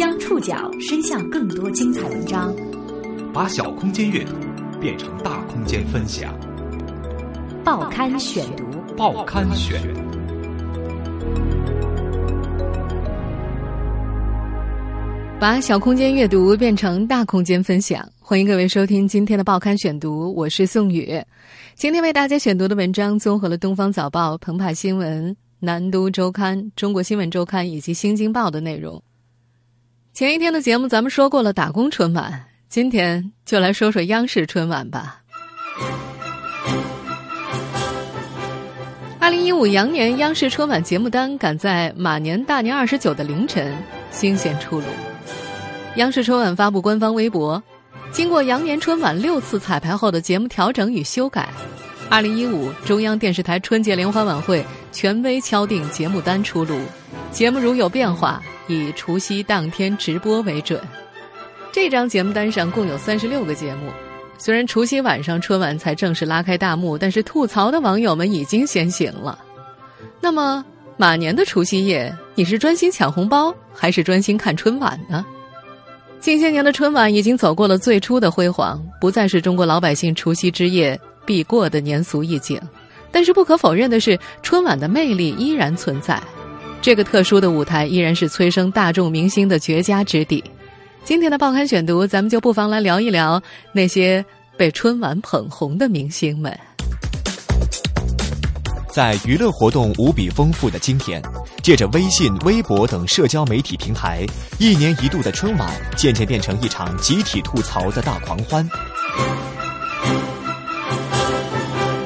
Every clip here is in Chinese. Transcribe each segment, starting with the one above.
将触角伸向更多精彩文章，把小空间阅读变成大空间分享。报刊选读，报刊选。把小空间阅读变成大空间分享，欢迎各位收听今天的报刊选读，我是宋宇。今天为大家选读的文章综合了《东方早报》、澎湃新闻、南都周刊、中国新闻周刊以及《新京报》的内容。前一天的节目咱们说过了打工春晚，今天就来说说央视春晚吧。二零一五羊年央视春晚节目单赶在马年大年二十九的凌晨新鲜出炉。央视春晚发布官方微博，经过羊年春晚六次彩排后的节目调整与修改，二零一五中央电视台春节联欢晚会权威敲定节目单出炉，节目如有变化，以除夕当天直播为准。这张节目单上共有三十六个节目，虽然除夕晚上春晚才正式拉开大幕，但是吐槽的网友们已经先行了。那么马年的除夕夜，你是专心抢红包，还是专心看春晚呢？近些年的春晚已经走过了最初的辉煌，不再是中国老百姓除夕之夜必过的年俗意境。但是不可否认的是，春晚的魅力依然存在。这个特殊的舞台依然是催生大众明星的绝佳之地。今天的报刊选读，咱们就不妨来聊一聊那些被春晚捧红的明星们。在娱乐活动无比丰富的今天，借着微信、微博等社交媒体平台，一年一度的春晚渐渐变成一场集体吐槽的大狂欢。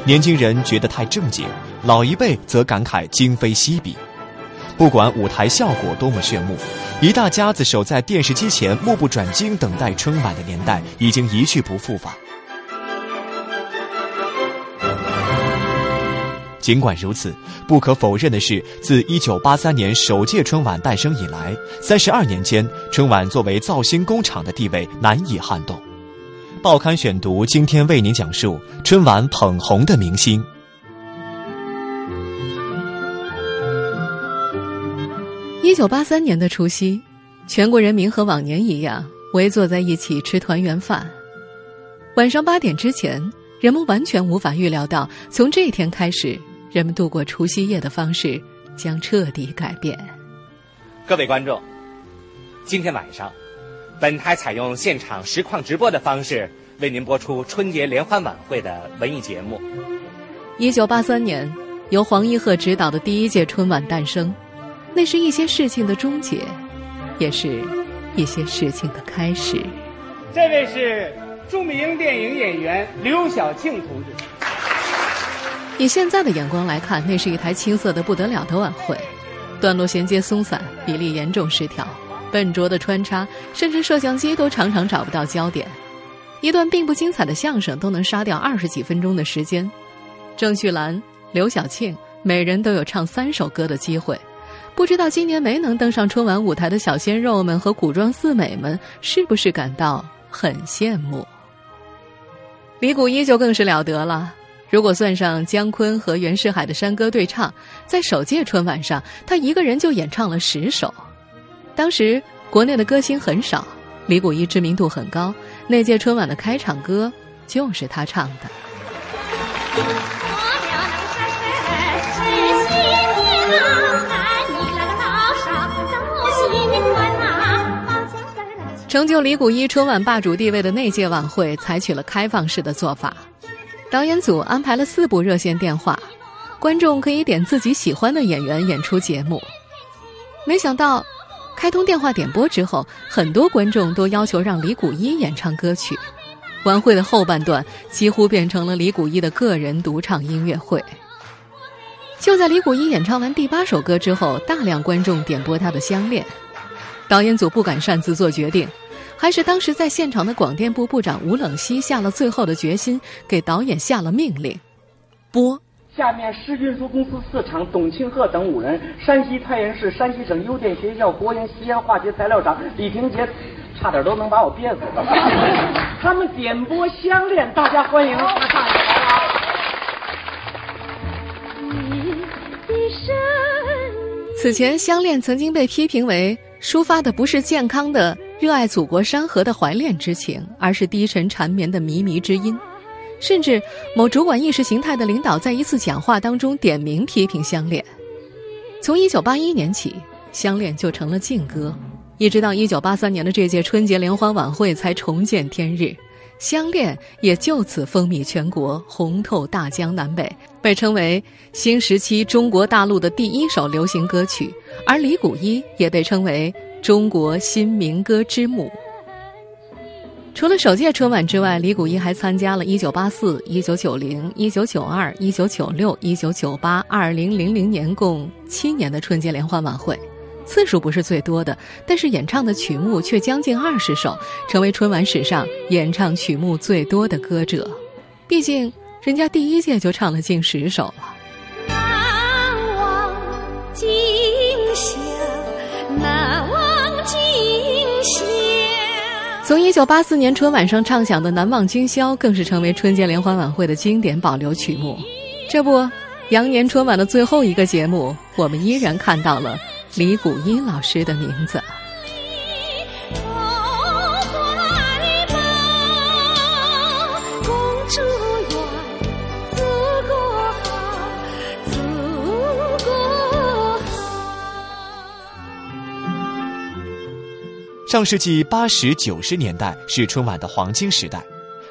年轻人觉得太正经，老一辈则感慨今非昔比。不管舞台效果多么炫目，一大家子守在电视机前目不转睛等待春晚的年代已经一去不复返。尽管如此，不可否认的是，自1983年首届春晚诞生以来，三十二年间，春晚作为造星工厂的地位难以撼动。报刊选读今天为您讲述春晚捧红的明星。一九八三年的除夕，全国人民和往年一样围坐在一起吃团圆饭。晚上八点之前，人们完全无法预料到，从这一天开始。人们度过除夕夜的方式将彻底改变。各位观众，今天晚上，本台采用现场实况直播的方式为您播出春节联欢晚会的文艺节目。一九八三年，由黄一鹤执导的第一届春晚诞生，那是一些事情的终结，也是一些事情的开始。这位是著名电影演员刘晓庆同志。以现在的眼光来看，那是一台青涩的不得了的晚会，段落衔接松散，比例严重失调，笨拙的穿插，甚至摄像机都常常找不到焦点。一段并不精彩的相声都能杀掉二十几分钟的时间。郑绪岚、刘晓庆每人都有唱三首歌的机会，不知道今年没能登上春晚舞台的小鲜肉们和古装四美们是不是感到很羡慕？李谷一就更是了得了。如果算上姜昆和袁世海的山歌对唱，在首届春晚上，他一个人就演唱了十首。当时国内的歌星很少，李谷一知名度很高，那届春晚的开场歌就是他唱的。成就李谷一春晚霸主地位的那届晚会，采取了开放式的做法。导演组安排了四部热线电话，观众可以点自己喜欢的演员演出节目。没想到，开通电话点播之后，很多观众都要求让李谷一演唱歌曲。晚会的后半段几乎变成了李谷一的个人独唱音乐会。就在李谷一演唱完第八首歌之后，大量观众点播他的《相恋》，导演组不敢擅自做决定。还是当时在现场的广电部部长吴冷西下了最后的决心，给导演下了命令：播。下面市运输公司四厂董庆贺等五人，山西太原市山西省邮电学校国营西安化学材料厂李廷杰，差点都能把我憋死了。他们点播《相恋》，大家欢迎。此前，《相恋》曾经被批评为。抒发的不是健康的热爱祖国山河的怀恋之情，而是低沉缠绵的靡靡之音。甚至某主管意识形态的领导在一次讲话当中点名批评相恋。从一九八一年起，相恋就成了禁歌，一直到一九八三年的这届春节联欢晚会才重见天日，相恋也就此风靡全国，红透大江南北，被称为新时期中国大陆的第一首流行歌曲。而李谷一也被称为中国新民歌之母。除了首届春晚之外，李谷一还参加了1984、1990、1992、1996、1998、2000年共七年的春节联欢晚会，次数不是最多的，但是演唱的曲目却将近二十首，成为春晚史上演唱曲目最多的歌者。毕竟，人家第一届就唱了近十首了。难忘今从一九八四年春晚上唱响的《难忘今宵》，更是成为春节联欢晚会的经典保留曲目。这不，羊年春晚的最后一个节目，我们依然看到了李谷一老师的名字。上世纪八十九十年代是春晚的黄金时代，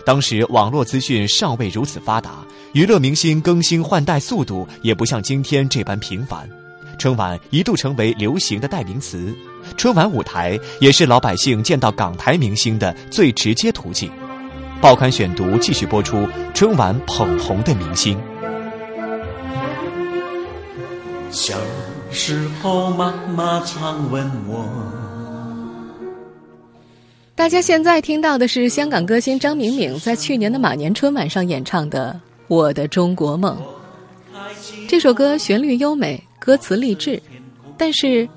当时网络资讯尚未如此发达，娱乐明星更新换代速度也不像今天这般频繁，春晚一度成为流行的代名词。春晚舞台也是老百姓见到港台明星的最直接途径。报刊选读继续播出春晚捧红的明星。小时候，妈妈常问我。大家现在听到的是香港歌星张明敏在去年的马年春晚上演唱的《我的中国梦》。这首歌旋律优美，歌词励志，但是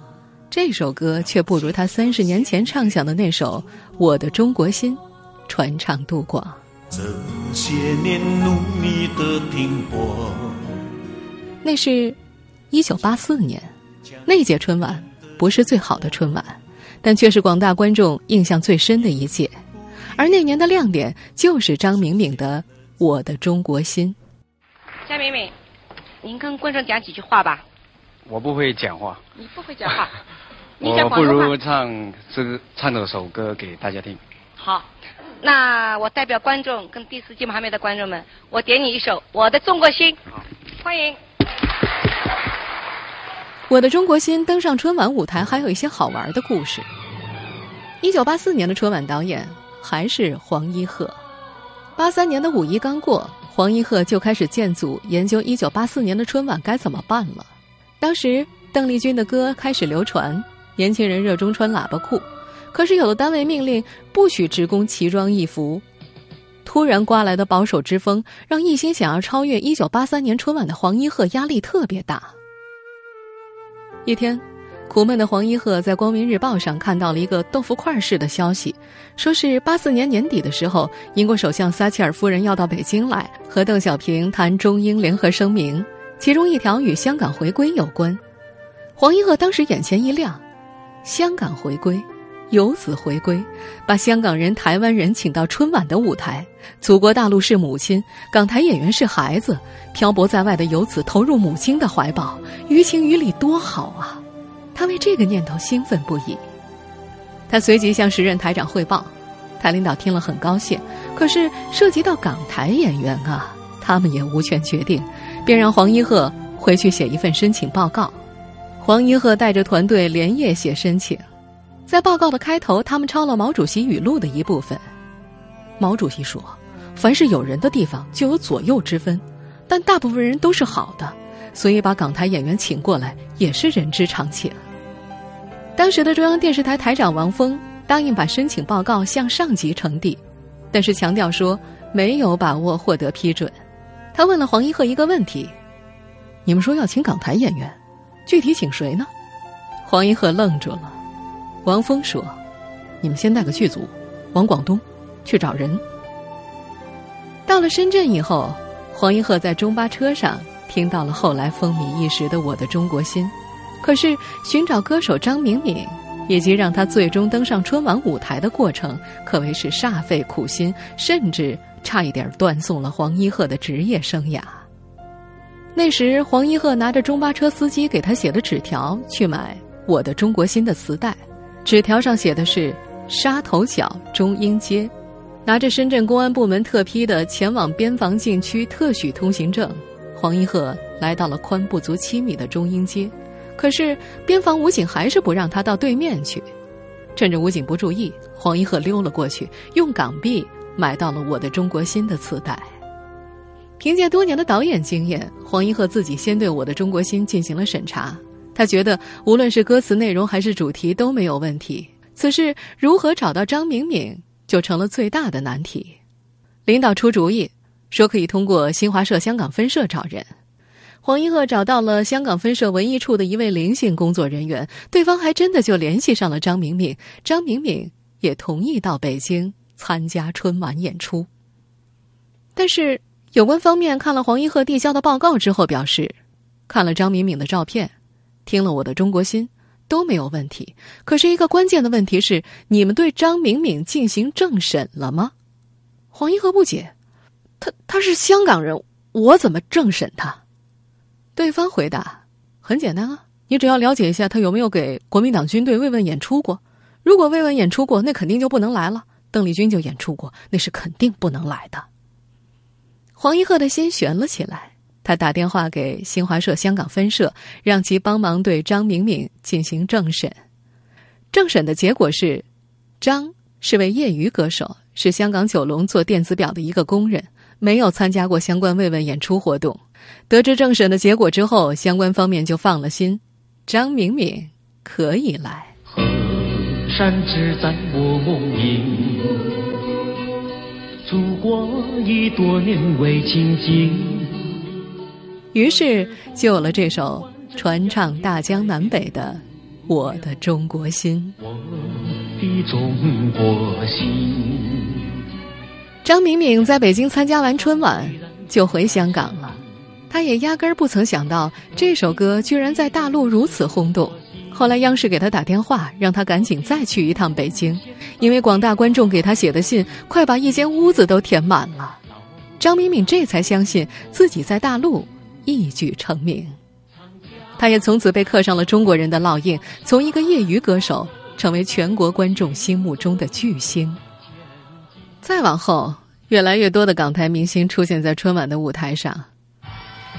这首歌却不如他三十年前唱响的那首《我的中国心》传唱度广。这些年努力的拼搏，那是，一九八四年，那届春晚不是最好的春晚，但却是广大观众印象最深的一届。而那年的亮点就是张明敏的《我的中国心》。张明敏，您跟观众讲几句话吧。我不会讲话，你不会讲话，你讲我不如唱这唱这首歌给大家听。好，那我代表观众跟第四季旁边的观众们，我点你一首《我的中国心》，欢迎。我的中国心登上春晚舞台，还有一些好玩的故事。一九八四年的春晚导演还是黄一鹤，八三年的五一刚过，黄一鹤就开始建组研究一九八四年的春晚该怎么办了。当时邓丽君的歌开始流传，年轻人热衷穿喇叭裤，可是有的单位命令不许职工奇装异服。突然刮来的保守之风，让一心想要超越一九八三年春晚的黄一鹤压力特别大。一天，苦闷的黄一鹤在《光明日报》上看到了一个豆腐块式的消息，说是八四年年底的时候，英国首相撒切尔夫人要到北京来和邓小平谈中英联合声明，其中一条与香港回归有关。黄一鹤当时眼前一亮，香港回归，游子回归，把香港人、台湾人请到春晚的舞台，祖国大陆是母亲，港台演员是孩子，漂泊在外的游子投入母亲的怀抱，于情于理多好啊！他为这个念头兴奋不已。他随即向时任台长汇报，台领导听了很高兴，可是涉及到港台演员啊，他们也无权决定，便让黄一鹤回去写一份申请报告。黄一鹤带着团队连夜写申请，在报告的开头，他们抄了毛主席语录的一部分。毛主席说：“凡是有人的地方就有左右之分，但大部分人都是好的，所以把港台演员请过来也是人之常情。”当时的中央电视台台长王峰答应把申请报告向上级呈递，但是强调说没有把握获得批准。他问了黄一鹤一个问题：“你们说要请港台演员，具体请谁呢？”黄一鹤愣住了。王峰说：“你们先带个剧组，往广东去找人。”到了深圳以后，黄一鹤在中巴车上听到了后来风靡一时的《我的中国心》，可是寻找歌手张明敏以及让他最终登上春晚舞台的过程，可谓是煞费苦心，甚至差一点断送了黄一鹤的职业生涯。那时，黄一鹤拿着中巴车司机给他写的纸条去买《我的中国心》的磁带，纸条上写的是沙头角中英街，拿着深圳公安部门特批的前往边防禁区特许通行证，黄一鹤来到了宽不足七米的中英街，可是边防武警还是不让他到对面去。趁着武警不注意，黄一鹤溜了过去，用港币买到了《我的中国心》的磁带。凭借多年的导演经验，黄一鹤自己先对我的《中国心》进行了审查。他觉得无论是歌词内容还是主题都没有问题。此事如何找到张明敏，就成了最大的难题。领导出主意，说可以通过新华社香港分社找人。黄一鹤找到了香港分社文艺处的一位灵性工作人员，对方还真的就联系上了张明敏。张明敏也同意到北京参加春晚演出。但是。有关方面看了黄一鹤递交的报告之后，表示，看了张敏敏的照片，听了我的《中国心》，都没有问题。可是，一个关键的问题是，你们对张敏敏进行政审了吗？黄一鹤不解，他他是香港人，我怎么政审他？对方回答：很简单啊，你只要了解一下他有没有给国民党军队慰问演出过。如果慰问演出过，那肯定就不能来了。邓丽君就演出过，那是肯定不能来的。黄一鹤的心悬了起来，他打电话给新华社香港分社，让其帮忙对张明敏进行政审。政审的结果是，张是位业余歌手，是香港九龙做电子表的一个工人，没有参加过相关慰问演出活动。得知政审的结果之后，相关方面就放了心，张明敏可以来。河山只在我梦萦。祖国已多年未亲近，于是就有了这首传唱大江南北的《我的中国心》。我的中国心。张明敏在北京参加完春晚就回香港了，他也压根儿不曾想到这首歌居然在大陆如此轰动。后来央视给他打电话，让他赶紧再去一趟北京，因为广大观众给他写的信快把一间屋子都填满了。张敏敏这才相信自己在大陆一举成名，他也从此被刻上了中国人的烙印，从一个业余歌手成为全国观众心目中的巨星。再往后，越来越多的港台明星出现在春晚的舞台上。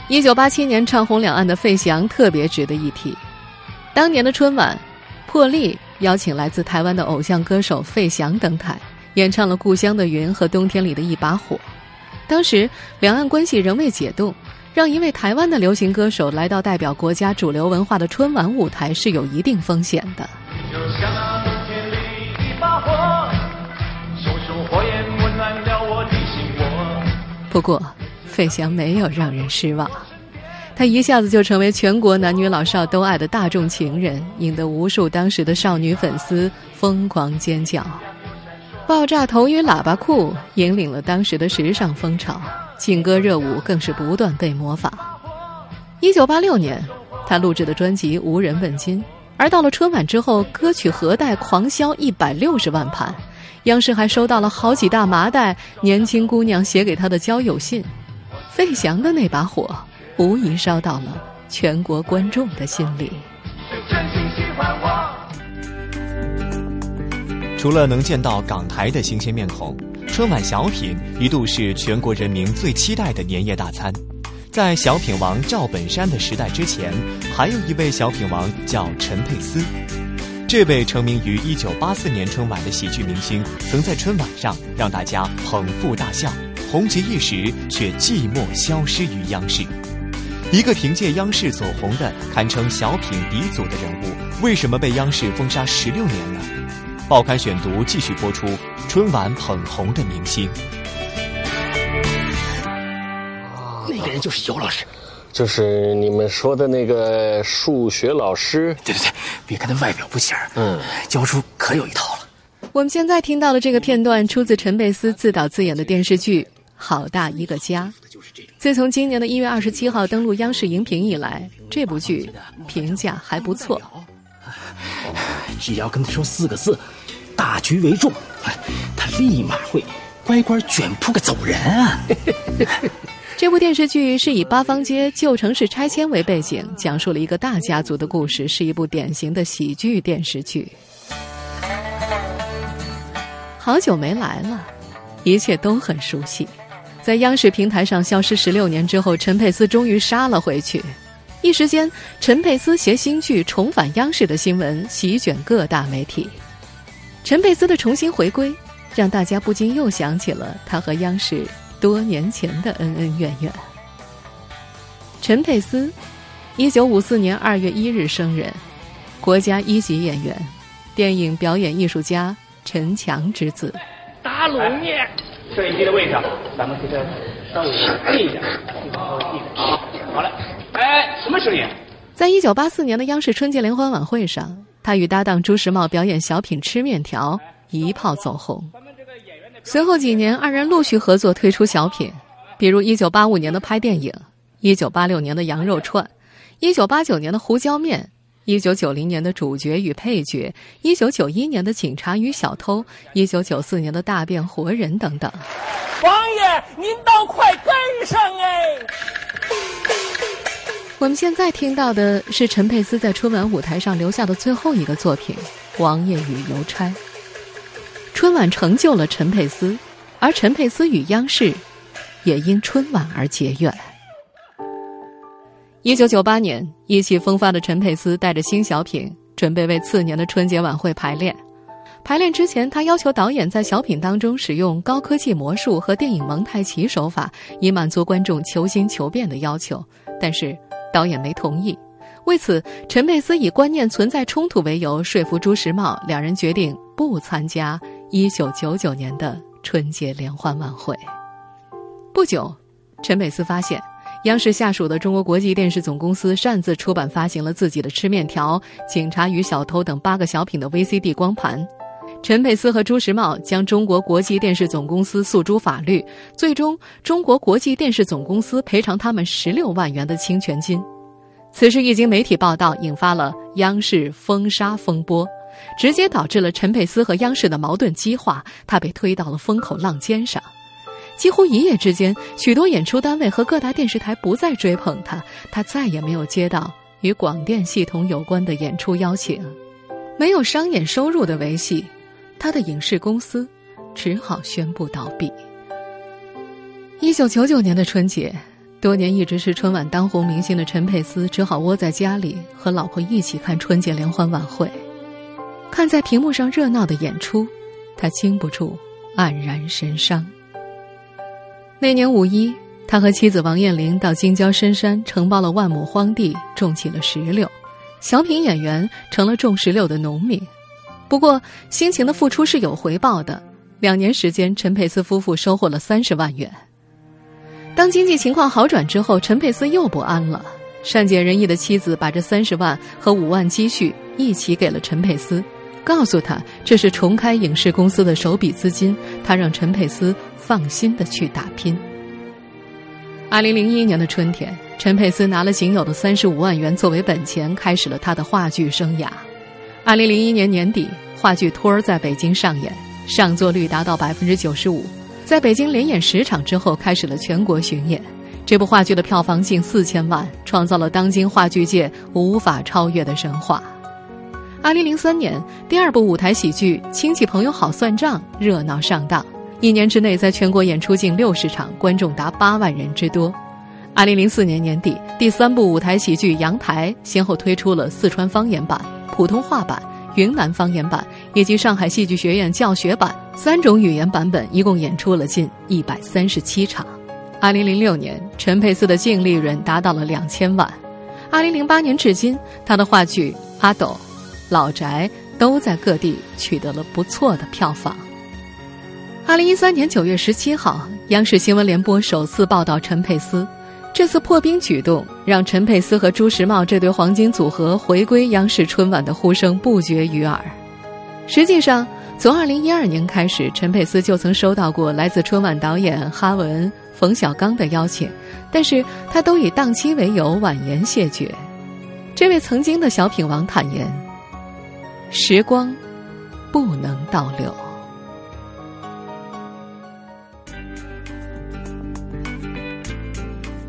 一九八七年唱红两岸的费翔特别值得一提。当年的春晚，破例邀请来自台湾的偶像歌手费翔登台，演唱了《故乡的云》和《冬天里的一把火》。当时两岸关系仍未解冻，让一位台湾的流行歌手来到代表国家主流文化的春晚舞台是有一定风险的。就像那冬天里一把火，熊熊火焰温暖了我，的心窝。不过，费翔没有让人失望。他一下子就成为全国男女老少都爱的大众情人，引得无数当时的少女粉丝疯狂尖叫。爆炸头与喇叭裤引领了当时的时尚风潮，劲歌热舞更是不断被模仿。一九八六年，他录制的专辑无人问津，而到了春晚之后，歌曲盒带狂销一百六十万盘，央视还收到了好几大麻袋年轻姑娘写给他的交友信。费翔的那把火。无疑烧到了全国观众的心里。除了能见到港台的新鲜面孔，春晚小品一度是全国人民最期待的年夜大餐。在小品王赵本山的时代之前，还有一位小品王叫陈佩斯。这位成名于1984年春晚的喜剧明星，曾在春晚上让大家捧腹大笑，红极一时，却寂寞消失于央视。一个凭借央视走红的、堪称小品鼻祖的人物，为什么被央视封杀十六年呢？报刊选读继续播出春晚捧红的明星。那个人就是尤老师，就是你们说的那个数学老师。对对对，别看他外表不起眼，嗯，教书可有一套了。我们现在听到的这个片段，出自陈佩斯自导自演的电视剧《好大一个家》。自从今年的一月二十七号登陆央视荧屏以来，这部剧评价还不错。只要跟他说四个字“大局为重”，他立马会乖乖卷铺盖走人啊！这部电视剧是以八方街旧城市拆迁为背景，讲述了一个大家族的故事，是一部典型的喜剧电视剧。好久没来了，一切都很熟悉。在央视平台上消失十六年之后，陈佩斯终于杀了回去。一时间，陈佩斯携新剧重返央视的新闻席卷各大媒体。陈佩斯的重新回归，让大家不禁又想起了他和央视。多年前的恩恩怨怨。陈佩斯，一九五四年二月一日生人，国家一级演员，电影表演艺术家陈强之子。打卤面，摄影机的位置，咱们给他稍微近一点，稍微近一点。好，好了。哎，什么声音？在一九八四年的央视春节联欢晚会上，他与搭档朱时茂表演小品《吃面条》，一炮走红。随后几年，二人陆续合作推出小品，比如一九八五年的拍电影一九八六年的羊肉串一九八九年的胡椒面，1990年的主角与配角一九九一年的警察与小偷一九九四年的大变活人等等。王爷，您倒快跟上哎！我们现在听到的是陈佩斯在春晚舞台上留下的最后一个作品《王爷与邮差》。春晚成就了陈佩斯，而陈佩斯与央视也因春晚而结怨。一九九八年，意气风发的陈佩斯带着新小品，准备为次年的春节晚会排练。排练之前，他要求导演在小品当中使用高科技魔术和电影蒙太奇手法，以满足观众求新求变的要求。但是导演没同意。为此，陈佩斯以观念存在冲突为由，说服朱时茂，两人决定不参加。一九九九年的春节联欢晚会，不久，陈佩斯发现央视下属的中国国际电视总公司擅自出版发行了自己的《吃面条》《警察与小偷》等八个小品的 VCD 光盘。陈佩斯和朱时茂将中国国际电视总公司诉诸法律，最终中国国际电视总公司赔偿他们十六万元的侵权金。此事一经媒体报道，引发了央视封杀风波。直接导致了陈佩斯和央视的矛盾激化，他被推到了风口浪尖上。几乎一夜之间，许多演出单位和各大电视台不再追捧他，他再也没有接到与广电系统有关的演出邀请，没有商演收入的维系，他的影视公司只好宣布倒闭。一九九九年的春节，多年一直是春晚当红明星的陈佩斯只好窝在家里和老婆一起看春节联欢晚会。看在屏幕上热闹的演出，他禁不住黯然神伤。那年五一，他和妻子王艳玲到京郊深山承包了万亩荒地，种起了石榴。小品演员成了种石榴的农民。不过，辛勤的付出是有回报的。两年时间，陈佩斯夫妇收获了三十万元。当经济情况好转之后，陈佩斯又不安了。善解人意的妻子把这三十万和五万积蓄一起给了陈佩斯。告诉他这是重开影视公司的首笔资金，他让陈佩斯放心的去打拼。二零零一年的春天，陈佩斯拿了仅有的三十五万元作为本钱，开始了他的话剧生涯。二零零一年年底，话剧《托儿》在北京上演，上座率达到百分之九十五，在北京连演十场之后，开始了全国巡演。这部话剧的票房近四千万，创造了当今话剧界无法超越的神话。二零零三年，第二部舞台喜剧《亲戚朋友好算账》热闹上档，一年之内在全国演出近六十场，观众达八万人之多。二零零四年年底，第三部舞台喜剧《阳台》先后推出了四川方言版、普通话版、云南方言版以及上海戏剧学院教学版三种语言版本，一共演出了近一百三十七场。二零零六年，陈佩斯的净利润达到了两千万。二零零八年至今，他的话剧《阿斗》。老宅都在各地取得了不错的票房。二零一三年九月十七号，央视新闻联播首次报道陈佩斯，这次破冰举动让陈佩斯和朱时茂这对黄金组合回归央视春晚的呼声不绝于耳。实际上，从二零一二年开始，陈佩斯就曾收到过来自春晚导演哈文、冯小刚的邀请，但是他都以档期为由婉言谢绝。这位曾经的小品王坦言。时光不能倒流。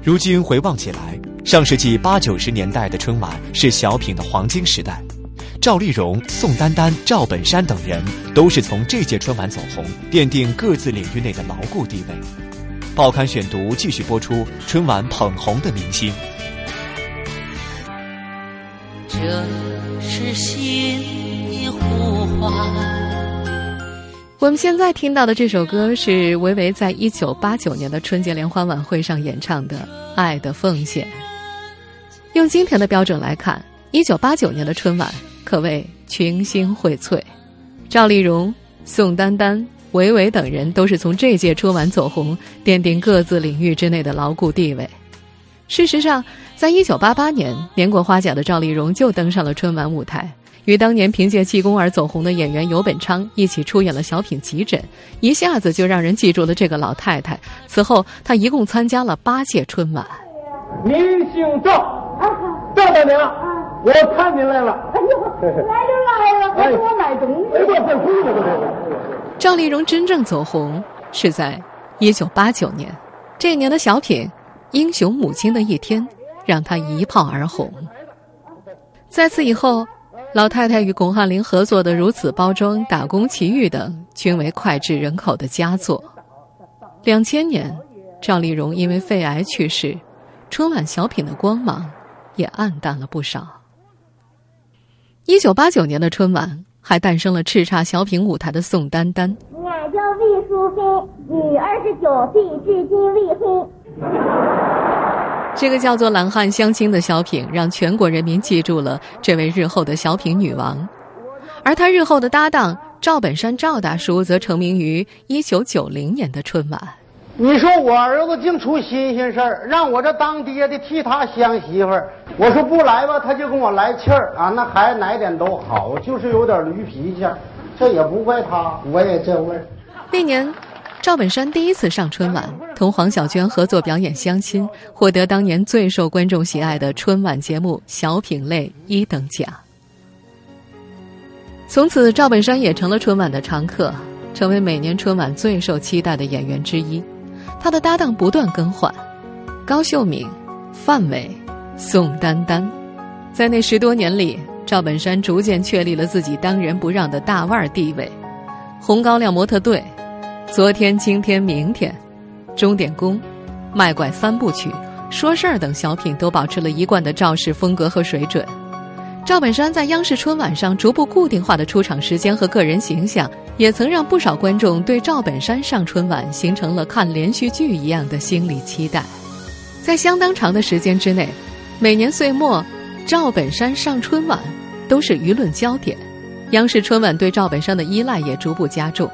如今回望起来，上世纪八九十年代的春晚是小品的黄金时代。赵丽蓉、宋丹丹、赵本山等人都是从这届春晚走红，奠定各自领域内的牢固地位。报刊选读继续播出春晚捧红的明星。这是心。我们现在听到的这首歌是维维在一九八九年的春节联欢晚会上演唱的《爱的奉献》。用今天的标准来看，一九八九年的春晚可谓群星荟萃，赵丽蓉、宋丹丹、维维等人都是从这届春晚走红，奠定各自领域之内的牢固地位。事实上，在一九八八年年过花甲的赵丽蓉就登上了春晚舞台。与当年凭借气功而走红的演员尤本昌一起出演了小品《急诊》，一下子就让人记住了这个老太太。此后，她一共参加了八届春晚。您姓赵，赵大娘，我看您来了。哎呦，来就来了，还给我买东西。了，赵丽蓉真正走红是在一九八九年，这年的小品《英雄母亲的一天》让她一炮而红。在此以后。老太太与巩汉林合作的《如此包装》《打工奇遇》等，均为脍炙人口的佳作。两千年，赵丽蓉因为肺癌去世，春晚小品的光芒也暗淡了不少。一九八九年的春晚还诞生了叱咤小品舞台的宋丹丹。俺叫魏淑芬，女，二十九岁，至今未婚。这个叫做《懒汉相亲》的小品，让全国人民记住了这位日后的小品女王，而她日后的搭档赵本山赵大叔则成名于一九九零年的春晚。你说我儿子净出新鲜事儿，让我这当爹的替他相媳妇儿。我说不来吧，他就跟我来气儿啊。那孩子哪点都好，就是有点驴脾气，这也不怪他，我也这味儿。那年。赵本山第一次上春晚，同黄小娟合作表演相亲，获得当年最受观众喜爱的春晚节目小品类一等奖。从此，赵本山也成了春晚的常客，成为每年春晚最受期待的演员之一。他的搭档不断更换：高秀敏、范伟、宋丹丹。在那十多年里，赵本山逐渐确立了自己当仁不让的大腕地位。红高粱模特队。昨天、今天、明天，钟点工、卖拐三部曲、说事儿等小品都保持了一贯的赵氏风格和水准。赵本山在央视春晚上逐步固定化的出场时间和个人形象，也曾让不少观众对赵本山上春晚形成了看连续剧一样的心理期待。在相当长的时间之内，每年岁末，赵本山上春晚都是舆论焦点，央视春晚对赵本山的依赖也逐步加重。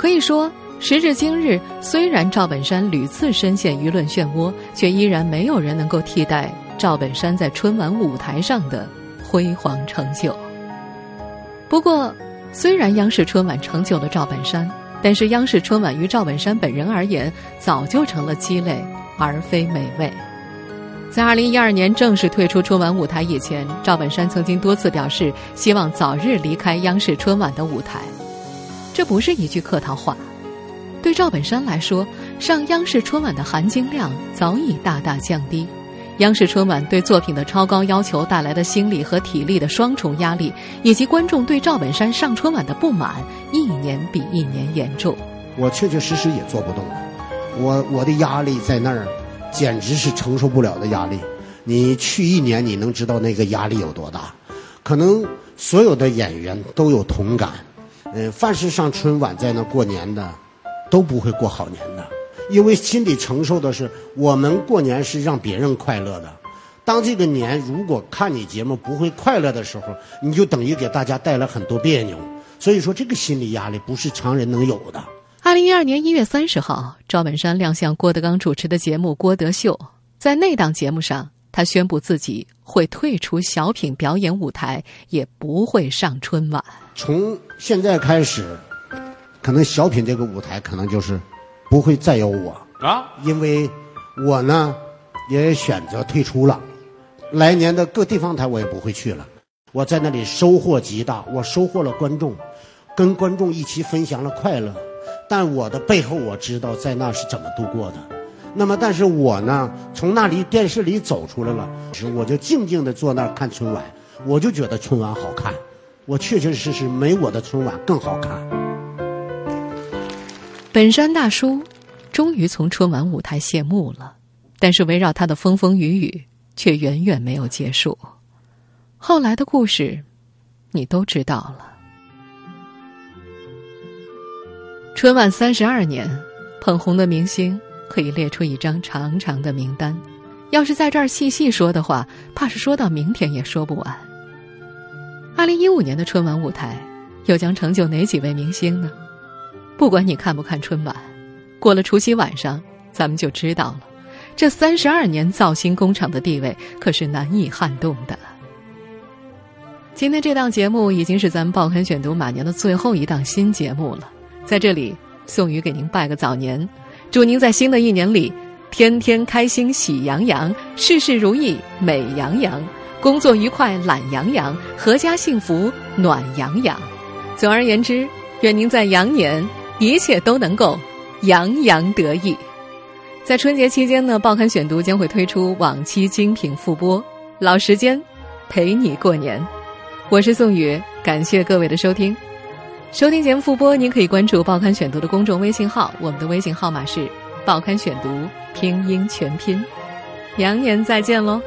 可以说，时至今日，虽然赵本山屡次深陷舆论漩涡，却依然没有人能够替代赵本山在春晚舞台上的辉煌成就。不过，虽然央视春晚成就了赵本山，但是央视春晚于赵本山本人而言，早就成了鸡肋而非美味。在二零一二年正式退出春晚舞台以前，赵本山曾经多次表示希望早日离开央视春晚的舞台。这不是一句客套话，对赵本山来说，上央视春晚的含金量早已大大降低。央视春晚对作品的超高要求带来的心理和体力的双重压力，以及观众对赵本山上春晚的不满，一年比一年严重。我确确实实也做不动了，我我的压力在那儿，简直是承受不了的压力。你去一年，你能知道那个压力有多大？可能所有的演员都有同感。嗯，凡是上春晚在那过年的，都不会过好年的，因为心里承受的是我们过年是让别人快乐的。当这个年如果看你节目不会快乐的时候，你就等于给大家带来很多别扭。所以说，这个心理压力不是常人能有的。二零一二年一月三十号，赵本山亮相郭德纲主持的节目《郭德秀》，在那档节目上，他宣布自己会退出小品表演舞台，也不会上春晚。从现在开始，可能小品这个舞台可能就是不会再有我啊，因为我呢也选择退出了。来年的各地方台我也不会去了。我在那里收获极大，我收获了观众，跟观众一起分享了快乐。但我的背后，我知道在那是怎么度过的。那么，但是我呢，从那里电视里走出来了，我就静静的坐那儿看春晚，我就觉得春晚好看，我确确实实没我的春晚更好看。本山大叔终于从春晚舞台谢幕了，但是围绕他的风风雨雨却远远没有结束。后来的故事，你都知道了。春晚三十二年，捧红的明星可以列出一张长长的名单。要是在这儿细细说的话，怕是说到明天也说不完。二零一五年的春晚舞台又将成就哪几位明星呢？不管你看不看春晚，过了除夕晚上，咱们就知道了。这三十二年造星工厂的地位可是难以撼动的。今天这档节目已经是咱们报刊选读马年的最后一档新节目了。在这里，宋宇给您拜个早年，祝您在新的一年里天天开心、喜洋洋，事事如意、美洋洋，工作愉快、懒洋洋，阖家幸福、暖洋洋。总而言之，愿您在羊年一切都能够洋洋得意。在春节期间呢，报刊选读将会推出往期精品复播，老时间陪你过年。我是宋宇，感谢各位的收听。收听节目复播，您可以关注《报刊选读》的公众微信号，我们的微信号码是“报刊选读”拼音全拼。羊年再见喽！